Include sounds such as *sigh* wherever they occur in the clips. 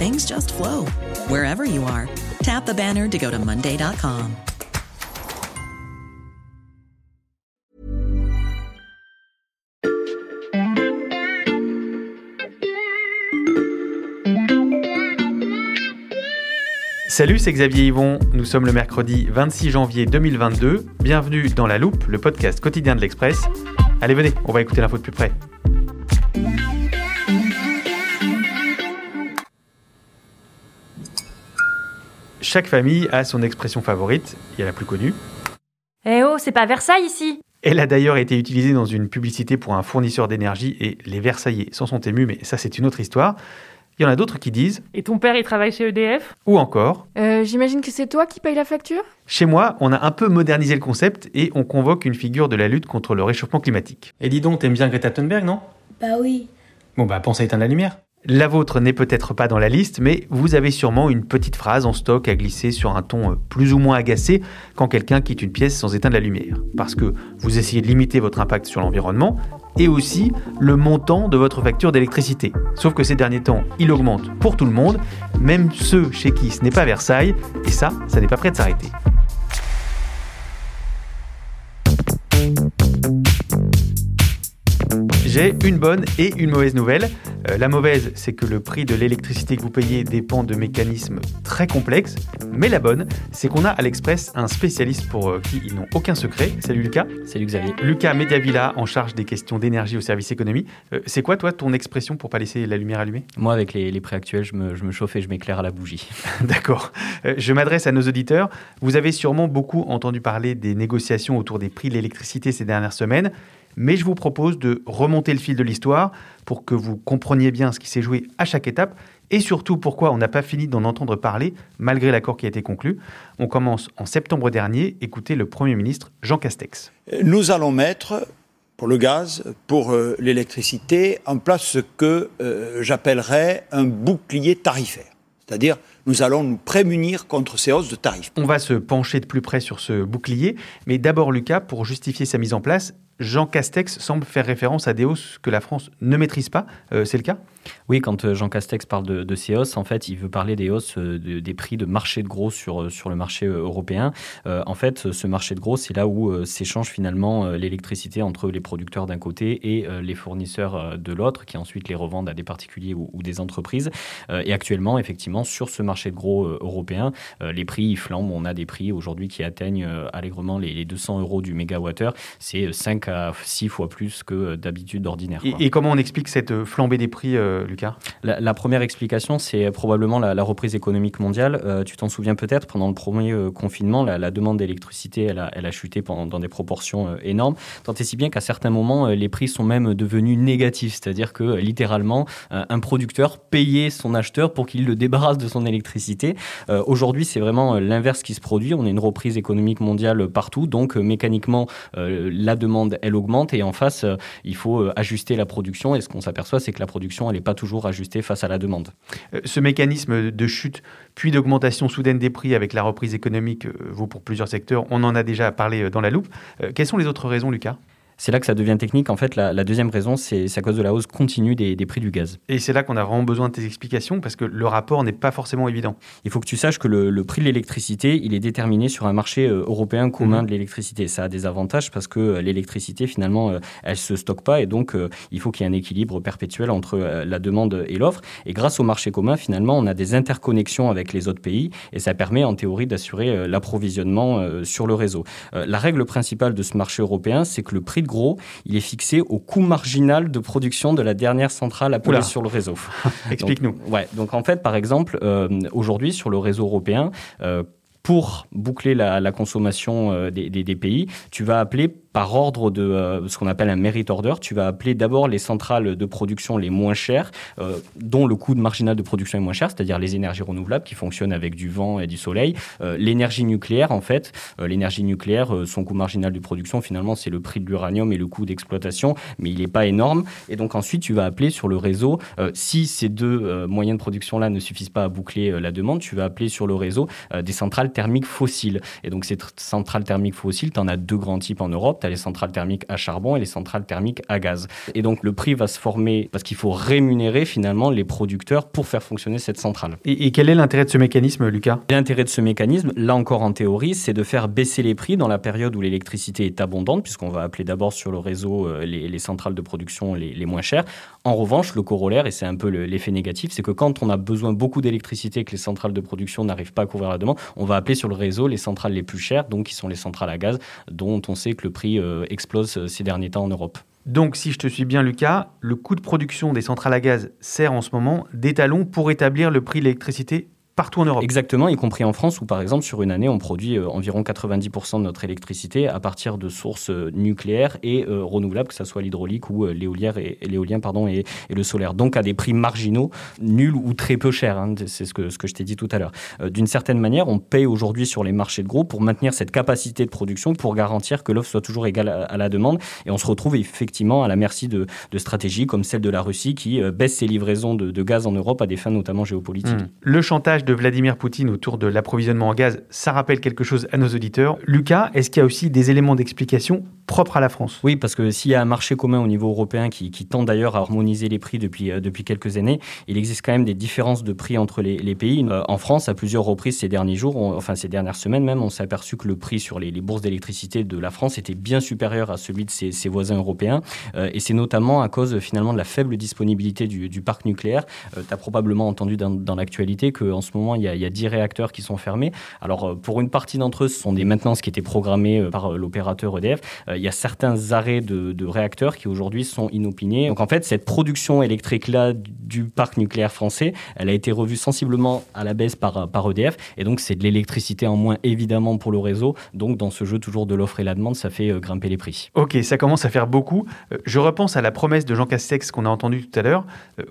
things just flow wherever you are. Tap the banner to go to Monday.com. Salut, c'est Xavier Yvon. Nous sommes le mercredi 26 janvier 2022. Bienvenue dans La Loupe, le podcast quotidien de l'Express. Allez, venez, on va écouter l'info de plus près. Chaque famille a son expression favorite, il y a la plus connue. Eh oh, c'est pas Versailles ici Elle a d'ailleurs été utilisée dans une publicité pour un fournisseur d'énergie et les Versaillais s'en sont émus, mais ça c'est une autre histoire. Il y en a d'autres qui disent Et ton père, il travaille chez EDF Ou encore euh, J'imagine que c'est toi qui paye la facture? Chez moi, on a un peu modernisé le concept et on convoque une figure de la lutte contre le réchauffement climatique. Et dis donc, t'aimes bien Greta Thunberg, non? Bah oui. Bon bah pense à éteindre la lumière. La vôtre n'est peut-être pas dans la liste, mais vous avez sûrement une petite phrase en stock à glisser sur un ton euh, plus ou moins agacé quand quelqu'un quitte une pièce sans éteindre la lumière. Parce que vous essayez de limiter votre impact sur l'environnement et aussi le montant de votre facture d'électricité. Sauf que ces derniers temps, il augmente pour tout le monde, même ceux chez qui ce n'est pas Versailles, et ça, ça n'est pas prêt de s'arrêter. J'ai une bonne et une mauvaise nouvelle. Euh, la mauvaise, c'est que le prix de l'électricité que vous payez dépend de mécanismes très complexes. Mais la bonne, c'est qu'on a à l'Express un spécialiste pour euh, qui ils n'ont aucun secret. Salut Lucas. Salut Xavier. Lucas Mediavilla, en charge des questions d'énergie au service économie. Euh, c'est quoi, toi, ton expression pour pas laisser la lumière allumée? Moi, avec les, les prix actuels, je me, je me, chauffe et je m'éclaire à la bougie. *laughs* D'accord. je m'adresse à nos auditeurs. Vous avez sûrement beaucoup entendu parler des négociations autour des prix de l'électricité ces dernières semaines mais je vous propose de remonter le fil de l'histoire pour que vous compreniez bien ce qui s'est joué à chaque étape et surtout pourquoi on n'a pas fini d'en entendre parler malgré l'accord qui a été conclu. On commence en septembre dernier. Écoutez le Premier ministre Jean Castex. Nous allons mettre pour le gaz, pour euh, l'électricité, en place ce que euh, j'appellerais un bouclier tarifaire. C'est-à-dire, nous allons nous prémunir contre ces hausses de tarifs. On va se pencher de plus près sur ce bouclier, mais d'abord, Lucas, pour justifier sa mise en place, Jean Castex semble faire référence à des hausses que la France ne maîtrise pas. Euh, c'est le cas? Oui, quand euh, Jean Castex parle de, de, ces hausses, en fait, il veut parler des hausses euh, de, des prix de marché de gros sur, sur le marché européen. Euh, en fait, ce marché de gros, c'est là où euh, s'échange finalement l'électricité entre les producteurs d'un côté et les fournisseurs de l'autre, qui ensuite les revendent à des particuliers ou, ou des entreprises. et actuellement, effectivement, sur ce marché de gros européen, les prix flambent. On a des prix aujourd'hui qui atteignent allègrement les, les 200 euros du mégawattheure. C'est 5 à 6 fois plus que d'habitude d'ordinaire. Et, et, comment on explique cette flambée des prix, euh, Lucas la, première explication, c'est probablement la, reprise économique mondiale. Euh, tu t'en souviens peut-être, pendant le premier euh, confinement, la, demande d'électricité, elle a, chuté pendant, dans des proportions énormes, tant et si bien qu'à certains moments, les prix sont même devenus négatifs, c'est-à-dire que littéralement, un producteur payait son acheteur pour qu'il le débarrasse de son électricité. Aujourd'hui, c'est vraiment l'inverse qui se produit. On a une reprise économique mondiale partout, donc mécaniquement, la demande, elle augmente et en face, il faut ajuster la production. Et ce qu'on s'aperçoit, c'est que la production, elle pas toujours ajustée face à la demande. Euh, ce mécanisme de chute puis d'augmentation soudaine des prix avec la reprise économique vaut pour plusieurs secteurs. On en a déjà parlé dans la loupe. Quelles sont les autres raisons, Lucas? C'est là que ça devient technique. En fait, la, deuxième raison, c'est à cause de la hausse continue des, prix du gaz. Et c'est là qu'on a vraiment besoin de tes explications parce que le rapport n'est pas forcément évident. Il faut que tu saches que le, prix de l'électricité, il est déterminé sur un marché euh, européen commun mhm. de l'électricité. Ça a des avantages parce que euh, l'électricité, finalement, euh, elle se stocke pas et donc il faut qu'il y ait un équilibre perpétuel entre la demande et l'offre. Et grâce au marché commun, finalement, on a des interconnexions avec les autres pays et ça permet en théorie d'assurer l'approvisionnement sur le réseau. La règle principale de ce marché européen, c'est que le prix de gros, il est fixé au coût marginal de production de la dernière centrale appelée sur le réseau. *laughs* Explique-nous. Ouais, donc en fait, par exemple, euh, aujourd'hui sur le réseau européen, euh, pour boucler la, consommation euh, des, des, pays, tu vas appeler par ordre de euh, ce qu'on appelle un merit order, tu vas appeler d'abord les centrales de production les moins chères, euh, dont le coût de marginal de production est moins cher, c'est-à-dire les énergies renouvelables qui fonctionnent avec du vent et du soleil. Euh, l'énergie nucléaire, en fait, l'énergie nucléaire, son coût marginal de production, finalement, c'est le prix de l'uranium et le coût d'exploitation, mais il n'est pas énorme. Et donc ensuite, tu vas appeler sur le réseau, si ces deux moyens de production-là ne suffisent pas à boucler la demande, tu vas appeler sur le réseau des centrales thermiques fossiles. Et donc ces centrales thermiques fossiles, tu en as deux grands types en Europe tu as les centrales thermiques à charbon et les centrales thermiques à gaz. Et donc le prix va se former parce qu'il faut rémunérer finalement les producteurs pour faire fonctionner cette centrale. Et, quel est l'intérêt de ce mécanisme, Lucas? L'intérêt de ce mécanisme, là encore en théorie, c'est de faire baisser les prix dans la période où l'électricité est abondante, puisqu'on va appeler d'abord sur le réseau euh, les, centrales de production les, les, moins chères. En revanche, le corollaire, et c'est un peu l'effet négatif, c'est que quand on a besoin beaucoup d'électricité et que les centrales de production n'arrivent pas à couvrir la demande, on va appeler sur le réseau les centrales les plus chères, donc qui sont les centrales à gaz, dont on sait que le prix euh, explose euh, ces derniers temps en Europe. Donc, si je te suis bien, Lucas, le coût de production des centrales à gaz sert en ce moment d'étalon pour établir le prix de l'électricité partout en Europe. Exactement, y compris en France où par exemple sur une année on produit euh, environ 90% de notre électricité à partir de sources euh, nucléaires et euh, renouvelables, que ce soit l'hydraulique ou l'éolien et, l'éolien pardon et, le solaire. Donc à des prix marginaux, nuls ou très peu chers. Hein, c'est ce que, ce que je t'ai dit tout à l'heure. D'une certaine manière, on paye aujourd'hui sur les marchés de gros pour maintenir cette capacité de production, pour garantir que l'offre soit toujours égale à, la demande. Et on se retrouve effectivement à la merci de, de stratégies comme celle de la Russie qui baisse ses livraisons de, gaz en Europe à des fins notamment géopolitiques. Hmm. Le chantage de Vladimir Poutine autour de l'approvisionnement en gaz, ça rappelle quelque chose à nos auditeurs. Lucas, est-ce qu'il y a aussi des éléments d'explication propres à la France Oui, parce que s'il y a un marché commun au niveau européen qui, tend d'ailleurs à harmoniser les prix depuis, euh, depuis quelques années, il existe quand même des différences de prix entre les, pays. Euh, en France, à plusieurs reprises ces derniers jours, enfin ces dernières semaines même, on s'est aperçu que le prix sur les, bourses d'électricité de la France était bien supérieur à celui de ses, voisins européens. Euh, et c'est notamment à cause finalement de la faible disponibilité du, parc nucléaire. tu as probablement entendu dans, dans l'actualité qu'en ce moment, il y a il y a 10 réacteurs qui sont fermés. Alors, pour une partie d'entre eux, ce sont des maintenances qui étaient programmées par l'opérateur EDF. Il y a certains arrêts de, réacteurs qui aujourd'hui sont inopinés. Donc, en fait, cette production électrique-là du parc nucléaire français, elle a été revue sensiblement à la baisse par, par EDF. Et donc, c'est de l'électricité en moins, évidemment, pour le réseau. Donc, dans ce jeu toujours de l'offre et la demande, ça fait grimper les prix. Ok, ça commence à faire beaucoup. Je repense à la promesse de Jean Castex qu'on a entendue tout à l'heure.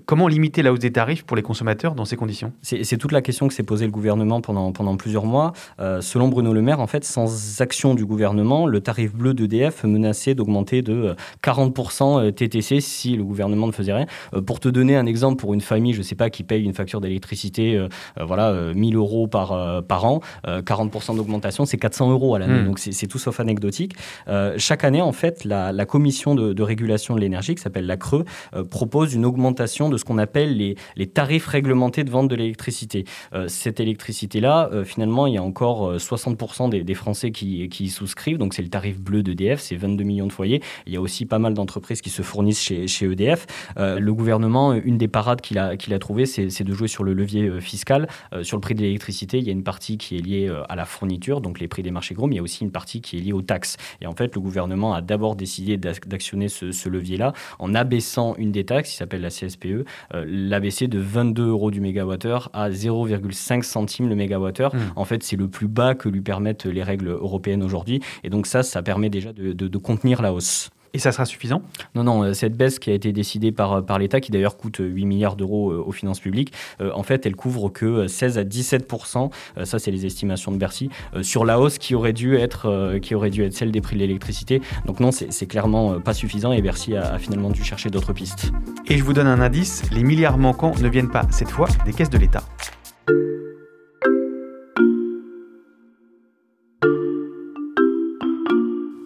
Comment limiter la hausse des tarifs pour les consommateurs dans ces conditions? C'est toute la question que s'est posée le gouvernement pendant, pendant plusieurs mois. Euh, selon Bruno Le Maire, en fait, sans action du gouvernement, le tarif bleu d'EDF menaçait d'augmenter de 40% euh, TTC si le gouvernement ne faisait rien. Euh, pour te donner un exemple, pour une famille, je ne sais pas, qui paye une facture d'électricité, voilà, 1000 euros par, par an, 40% d'augmentation, c'est 400 euros à l'année. Hmm. Donc c'est tout sauf anecdotique. chaque année, en fait, la, la commission de, de, régulation de l'énergie, qui s'appelle la CRE, propose une augmentation de ce qu'on appelle les, les tarifs réglementés de vente de l'électricité. cette électricité-là, euh, finalement, il y a encore 60% euh, des, Français qui, qui, y souscrivent. Donc, c'est le tarif bleu d'EDF, c'est 22 millions de foyers. Il y a aussi pas mal d'entreprises qui se fournissent chez, chez EDF. Euh, le gouvernement, une des parades qu'il a, qu'il a trouvées, c'est de jouer sur le levier fiscal. sur le prix de l'électricité, il y a une partie qui est liée à la fourniture, donc les prix des marchés gros, mais il y a aussi une partie qui est liée aux taxes. Et en fait, le gouvernement a d'abord décidé d'actionner ce, ce levier-là en abaissant une des taxes, qui s'appelle la CSPE, l'abaisser de 22 euros du mégawattheure à 0,5 centimes le mégawattheure. Hmm. En fait, c'est le plus bas que lui permettent les règles européennes aujourd'hui. Et donc ça, ça permet déjà de, contenir la hausse. Et ça sera suffisant? Non, non, euh, cette baisse qui a été décidée par, par l'État, qui d'ailleurs coûte 8 milliards d'euros euh, aux finances publiques, euh, en fait, elle couvre que 16 à 17% ça c'est les estimations de Bercy, sur la hausse qui aurait, dû être, qui aurait dû être celle des prix de l'électricité. Donc non, c'est clairement pas suffisant et Bercy a, a finalement dû chercher d'autres pistes. Et je vous donne un indice, les milliards manquants ne viennent pas cette fois des caisses de l'État.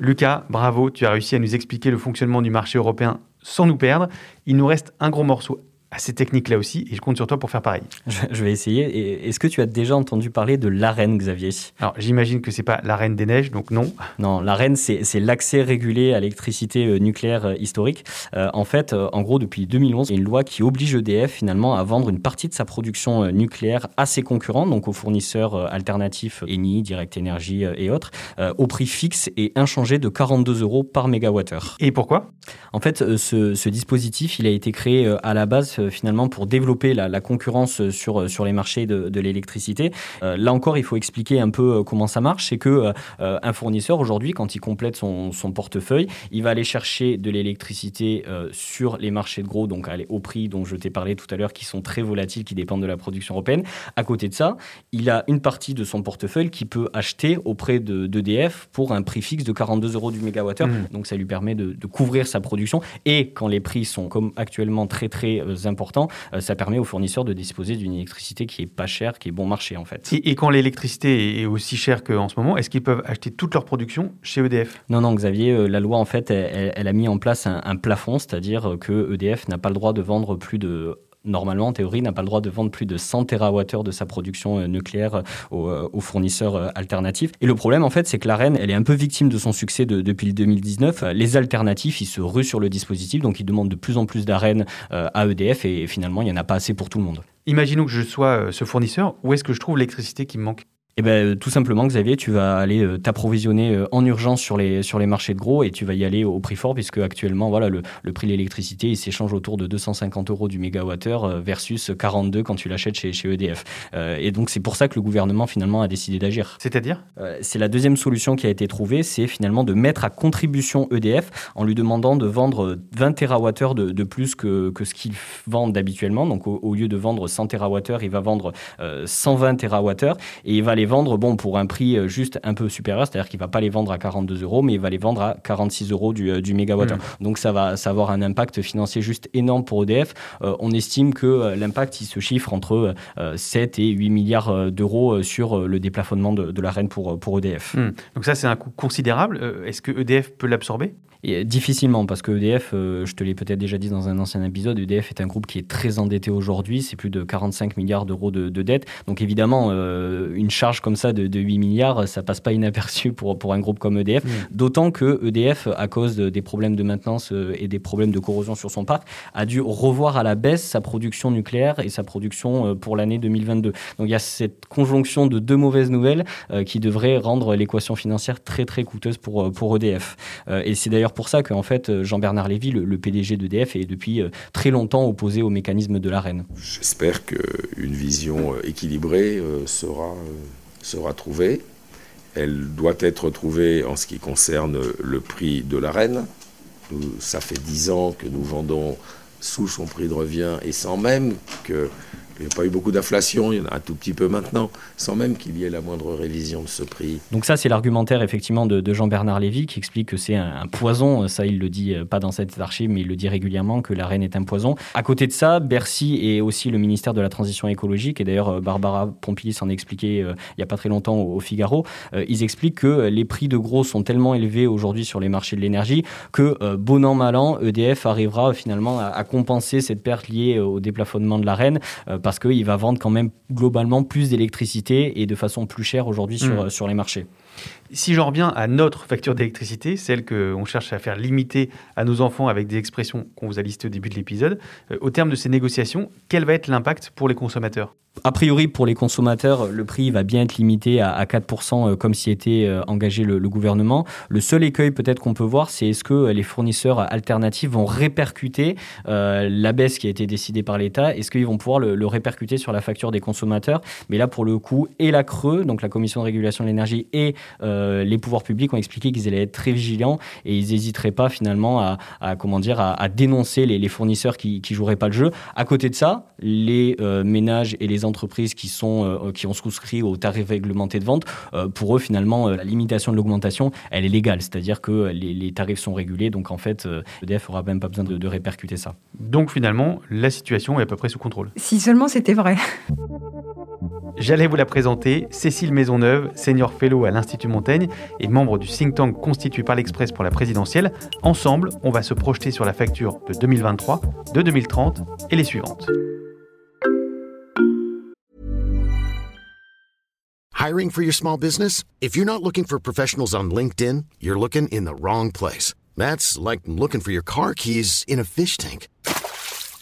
Lucas, bravo, tu as réussi à nous expliquer le fonctionnement du marché européen sans nous perdre. Il nous reste un gros morceau assez technique là aussi, et je compte sur toi pour faire pareil. Je vais essayer. Est-ce que tu as déjà entendu parler de l'AREN, Xavier? Alors, j'imagine que c'est pas l'AREN des neiges, donc non. Non, l'AREN, c'est l'accès régulé à l'électricité euh, nucléaire euh, historique. Euh, en fait, en gros, depuis 2011, il y a une loi qui oblige EDF finalement à vendre une partie de sa production nucléaire à ses concurrents, donc aux fournisseurs alternatifs Eni, Direct Energy et autres, au prix fixe et inchangé de 42 euros par mégawattheure. Et pourquoi? En fait, ce, ce, dispositif, il a été créé à la base euh, finalement pour développer la, concurrence sur, euh, sur les marchés de, l'électricité. Euh, là encore, il faut expliquer un peu comment ça marche. C'est que un fournisseur aujourd'hui, quand il complète son, son, portefeuille, il va aller chercher de l'électricité sur les marchés de gros, donc au prix dont je t'ai parlé tout à l'heure, qui sont très volatiles, qui dépendent de la production européenne. À côté de ça, il a une partie de son portefeuille qui peut acheter auprès d'EDF pour un prix fixe de 42 euros du mégawattheure. Mmh. Donc ça lui permet de, de, couvrir sa production. Et quand les prix sont comme actuellement très très importants, important, euh, ça permet aux fournisseurs de disposer d'une électricité qui est pas chère, qui est bon marché en fait. Et, quand l'électricité est aussi chère qu'en ce moment, est-ce qu'ils peuvent acheter toute leur production chez EDF Non, non, Xavier, euh, la loi en fait, elle, a mis en place un, un plafond, c'est-à-dire que EDF n'a pas le droit de vendre plus de normalement, en théorie, n'a pas le droit de vendre plus de 100 TWh de sa production euh, nucléaire euh, aux, fournisseurs euh, alternatifs. Et le problème, en fait, c'est que la reine, elle est un peu victime de son succès depuis le 2019. Les alternatifs, ils se ruent sur le dispositif, donc ils demandent de plus en plus d'arènes à EDF, et finalement, il n'y en a pas assez pour tout le monde. Imaginons que je sois ce fournisseur, où est-ce que je trouve l'électricité qui me manque? Eh ben, euh, tout simplement, Xavier, tu vas aller euh, t'approvisionner euh, en urgence sur les, sur les marchés de gros et tu vas y aller au prix fort, puisque actuellement, voilà, le, le prix de l'électricité, il s'échange autour de 250 euros du mégawattheure versus 42 quand tu l'achètes chez, chez EDF. et donc, c'est pour ça que le gouvernement, finalement, a décidé d'agir. C'est-à-dire? C'est la deuxième solution qui a été trouvée, c'est finalement de mettre à contribution EDF en lui demandant de vendre 20 TWh de, de plus que, que ce qu'il vend habituellement. Donc, au, lieu de vendre 100 TWh, il va vendre 120 TWh et il va les vendre bon, pour un prix euh, juste un peu supérieur, c'est-à-dire qu'il ne va pas les vendre à 42 euros, mais il va les vendre à 46 euros du, euh, du mégawatt. Mmh. Donc ça va, ça avoir un impact financier juste énorme pour EDF. Euh, on estime que l'impact, il se chiffre entre 7 et 8 milliards d'euros sur le déplafonnement de, de, la reine pour, pour EDF. Mmh. Donc ça, c'est un coût considérable. Est-ce que EDF peut l'absorber? Difficilement, parce que EDF, euh, je te l'ai peut-être déjà dit dans un ancien épisode, EDF est un groupe qui est très endetté aujourd'hui, c'est plus de 45 milliards d'euros de, de, dette. Donc évidemment, euh, une charge comme ça de, 8 milliards, ça passe pas inaperçu pour, pour un groupe comme EDF. D'autant que EDF, à cause des problèmes de maintenance euh, et des problèmes de corrosion sur son parc, a dû revoir à la baisse sa production nucléaire et sa production pour l'année 2022. Donc il y a cette conjonction de deux mauvaises nouvelles qui devrait rendre l'équation financière très très coûteuse pour, pour EDF. et c'est d'ailleurs pour ça que fait, euh, Jean-Bernard Lévy, le, PDG d'EDF, est depuis euh, très longtemps opposé au mécanisme de l'arène. J'espère qu'une vision euh, équilibrée sera, sera trouvée. Elle doit être trouvée en ce qui concerne le prix de l'arène. Ça fait dix ans que nous vendons sous son prix de revient et sans même que il n'y a pas eu beaucoup d'inflation, il y en a un tout petit peu maintenant, sans même qu'il y ait la moindre révision de ce prix. Donc ça, c'est l'argumentaire effectivement de, Jean-Bernard Lévy qui explique que c'est un, poison. Ça, il le dit euh, pas dans cette archive, mais il le dit régulièrement que la reine est un poison. À côté de ça, Bercy et aussi le ministère de la Transition écologique, et d'ailleurs euh, Barbara Pompili s'en expliqué euh, il n'y a pas très longtemps au, Figaro, ils expliquent que les prix de gros sont tellement élevés aujourd'hui sur les marchés de l'énergie que bon an mal an, EDF arrivera finalement à, à compenser cette perte liée au déplafonnement de la reine parce qu'il va vendre quand même globalement plus d'électricité et de façon plus chère aujourd'hui sur, hmm. sur les marchés. Si j'en reviens à notre facture d'électricité, celle qu'on cherche à faire limiter à nos enfants avec des expressions qu'on vous a listées au début de l'épisode, euh, au terme de ces négociations, quel va être l'impact pour les consommateurs? A priori, pour les consommateurs, le prix va bien être limité à, 4%, euh, comme s'y était euh, engagé le, gouvernement. Le seul écueil peut-être qu'on peut voir, c'est est-ce que les fournisseurs alternatifs vont répercuter la baisse qui a été décidée par l'État. Est-ce qu'ils vont pouvoir le, répercuter sur la facture des consommateurs? Mais là, pour le coup, et la Creux, donc la Commission de régulation de l'énergie, et euh, les pouvoirs publics ont expliqué qu'ils allaient être très vigilants et ils n'hésiteraient pas finalement à, comment dire, à, dénoncer les, fournisseurs qui ne joueraient pas le jeu. À côté de ça, les euh, ménages et les entreprises qui, sont, euh, qui ont souscrit aux tarifs réglementés de vente, pour eux finalement, la limitation de l'augmentation, elle est légale, c'est-à-dire que les, tarifs sont régulés, donc en fait, EDF n'aura même pas besoin de, de répercuter ça. Donc finalement, la situation est à peu près sous contrôle. Si seulement c'était vrai. J'allais vous la présenter, Cécile Maisonneuve, senior fellow à l'Institut Montaigne et membre du think tank constitué par l'Express pour la présidentielle. Ensemble, on va se projeter sur la facture de 2023, de 2030 et les suivantes. Hiring for your small business? If you're not looking for professionals on LinkedIn, you're looking in the wrong place. That's like looking for your car keys in a fish tank.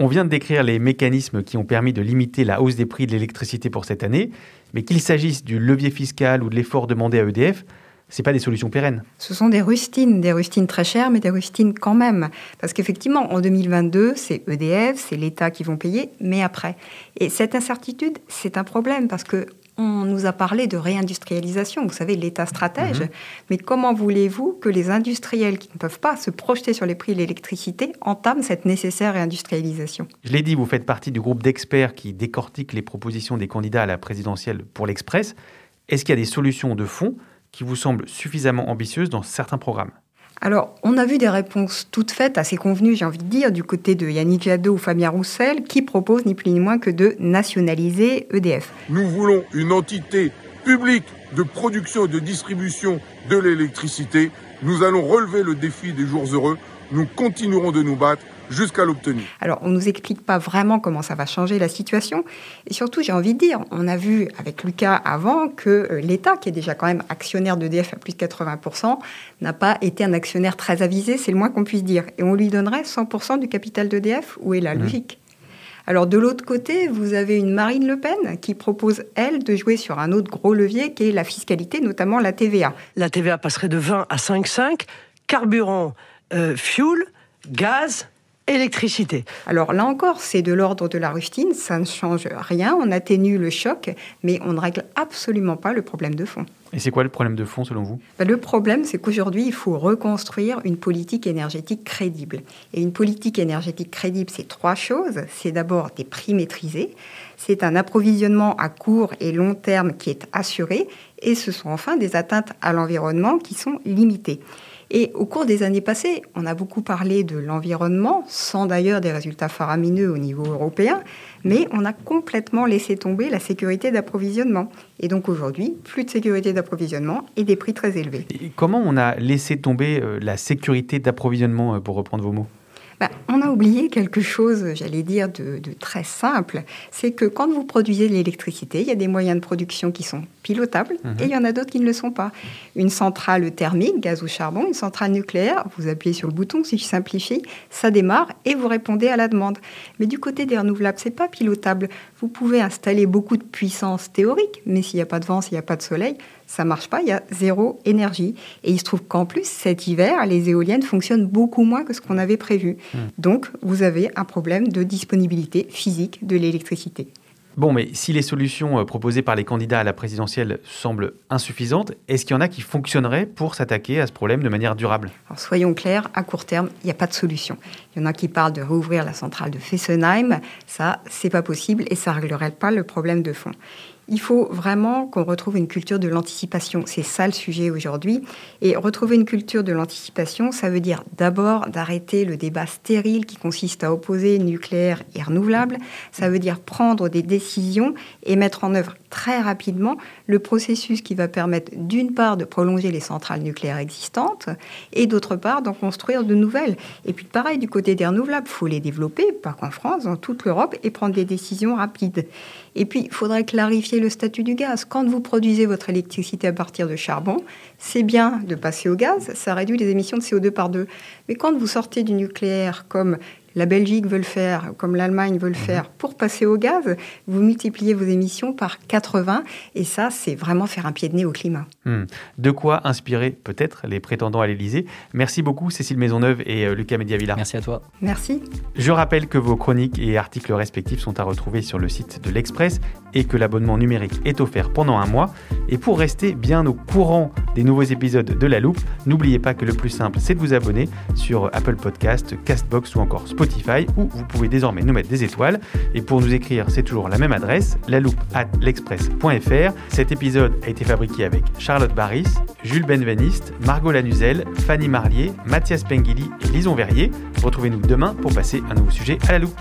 On vient de décrire les mécanismes qui ont permis de limiter la hausse des prix de l'électricité pour cette année, mais qu'il s'agisse du levier fiscal ou de l'effort demandé à EDF, ce pas des solutions pérennes. Ce sont des rustines, des rustines très chères, mais des rustines quand même. Parce qu'effectivement, en 2022, c'est EDF, c'est l'État qui vont payer, mais après. Et cette incertitude, c'est un problème parce que on nous a parlé de réindustrialisation, vous savez, l'État stratège. Mhm. Mais comment voulez-vous que les industriels qui ne peuvent pas se projeter sur les prix de l'électricité entament cette nécessaire réindustrialisation? Je l'ai dit, vous faites partie du groupe d'experts qui décortique les propositions des candidats à la présidentielle pour l'Express. Est-ce qu'il y a des solutions de fond qui vous semblent suffisamment ambitieuses dans certains programmes? Alors, on a vu des réponses toutes faites, assez convenues, j'ai envie de dire, du côté de Yannick Jadot ou Fabien Roussel, qui proposent ni plus ni moins que de nationaliser EDF. Nous voulons une entité publique de production et de distribution de l'électricité. Nous allons relever le défi des jours heureux. Nous continuerons de nous battre jusqu'à l'obtenir. Alors, on ne nous explique pas vraiment comment ça va changer la situation. Et surtout, j'ai envie de dire, on a vu avec Lucas avant que euh, l'État, qui est déjà quand même actionnaire d'EDF à plus de 80%, n'a pas été un actionnaire très avisé, c'est le moins qu'on puisse dire. Et on lui donnerait 100% du capital d'EDF, où est la mmh. logique? Alors de l'autre côté, vous avez une Marine Le Pen qui propose, elle, de jouer sur un autre gros levier qui est la fiscalité, notamment la TVA. La TVA passerait de 20 à 5,5, carburant, euh, fuel, gaz, électricité. Alors là encore, c'est de l'ordre de la rustine, ça ne change rien, on atténue le choc, mais on ne règle absolument pas le problème de fond. Et c'est quoi le problème de fond selon vous? Ben, Le problème, c'est qu'aujourd'hui, il faut reconstruire une politique énergétique crédible. Et une politique énergétique crédible, c'est trois choses. C'est d'abord des prix maîtrisés, c'est un approvisionnement à court et long terme qui est assuré, et ce sont enfin des atteintes à l'environnement qui sont limitées. Et au cours des années passées, on a beaucoup parlé de l'environnement, sans d'ailleurs des résultats faramineux au niveau européen, mais on a complètement laissé tomber la sécurité d'approvisionnement. Et donc aujourd'hui, plus de sécurité d'approvisionnement et des prix très élevés. comment on a laissé tomber euh, la sécurité d'approvisionnement, euh, pour reprendre vos mots? Bah, on a oublié quelque chose, j'allais dire, de, très simple. C'est que quand vous produisez de l'électricité, il y a des moyens de production qui sont pilotables mhm. et il y en a d'autres qui ne le sont pas. Une centrale thermique, gaz ou charbon, une centrale nucléaire, vous appuyez sur le bouton, si je simplifie, ça démarre et vous répondez à la demande. Mais du côté des renouvelables, c'est pas pilotable. Vous pouvez installer beaucoup de puissance théorique, mais s'il n'y a pas de vent, s'il n'y a pas de soleil, ça marche pas, il y a zéro énergie. Et il se trouve qu'en plus, cet hiver, les éoliennes fonctionnent beaucoup moins que ce qu'on avait prévu. Hmm. Donc, vous avez un problème de disponibilité physique de l'électricité. Bon, mais si les solutions euh, proposées par les candidats à la présidentielle semblent insuffisantes, est-ce qu'il y en a qui fonctionneraient pour s'attaquer à ce problème de manière durable? Alors soyons clairs, à court terme, il n'y a pas de solution. Il y en a qui parlent de rouvrir la centrale de Fessenheim. Ça, c'est pas possible et ça ne réglerait pas le problème de fond. Il faut vraiment qu'on retrouve une culture de l'anticipation. C'est ça le sujet aujourd'hui. Et retrouver une culture de l'anticipation, ça veut dire d'abord d'arrêter le débat stérile qui consiste à opposer nucléaire et renouvelable. Ça veut dire prendre des décisions et mettre en œuvre très rapidement le processus qui va permettre d'une part de prolonger les centrales nucléaires existantes et d'autre part d'en construire de nouvelles. Et puis pareil, du côté des renouvelables, il faut les développer, pas qu'en France, dans toute l'Europe, et prendre des décisions rapides. Et puis, il faudrait clarifier le statut du gaz. Quand vous produisez votre électricité à partir de charbon, c'est bien de passer au gaz, ça réduit les émissions de CO2 par deux. Mais quand vous sortez du nucléaire, comme la Belgique veut le faire, comme l'Allemagne veut le faire pour passer au gaz, vous multipliez vos émissions par 80 et ça, c'est vraiment faire un pied de nez au climat. Hmm. De quoi inspirer peut-être les prétendants à l'Elysée. Merci beaucoup Cécile Maisonneuve et euh, Lucas Mediavilla. Merci à toi. Merci. Je rappelle que vos chroniques et articles respectifs sont à retrouver sur le site de l'Express et que l'abonnement numérique est offert pendant un mois. Et pour rester bien au courant des nouveaux épisodes de La Loupe, n'oubliez pas que le plus simple, c'est de vous abonner sur Apple Podcast, Castbox ou encore Spotify, où vous pouvez désormais nous mettre des étoiles. Et pour nous écrire, c'est toujours la même adresse, loupe at l'express.fr. Cet épisode a été fabriqué avec Charlotte Barris, Jules Benveniste, Margot Lanuzel, Fanny Marlier, Mathias Pengili et Lison Verrier. Retrouvez-nous demain pour passer un nouveau sujet à la loupe.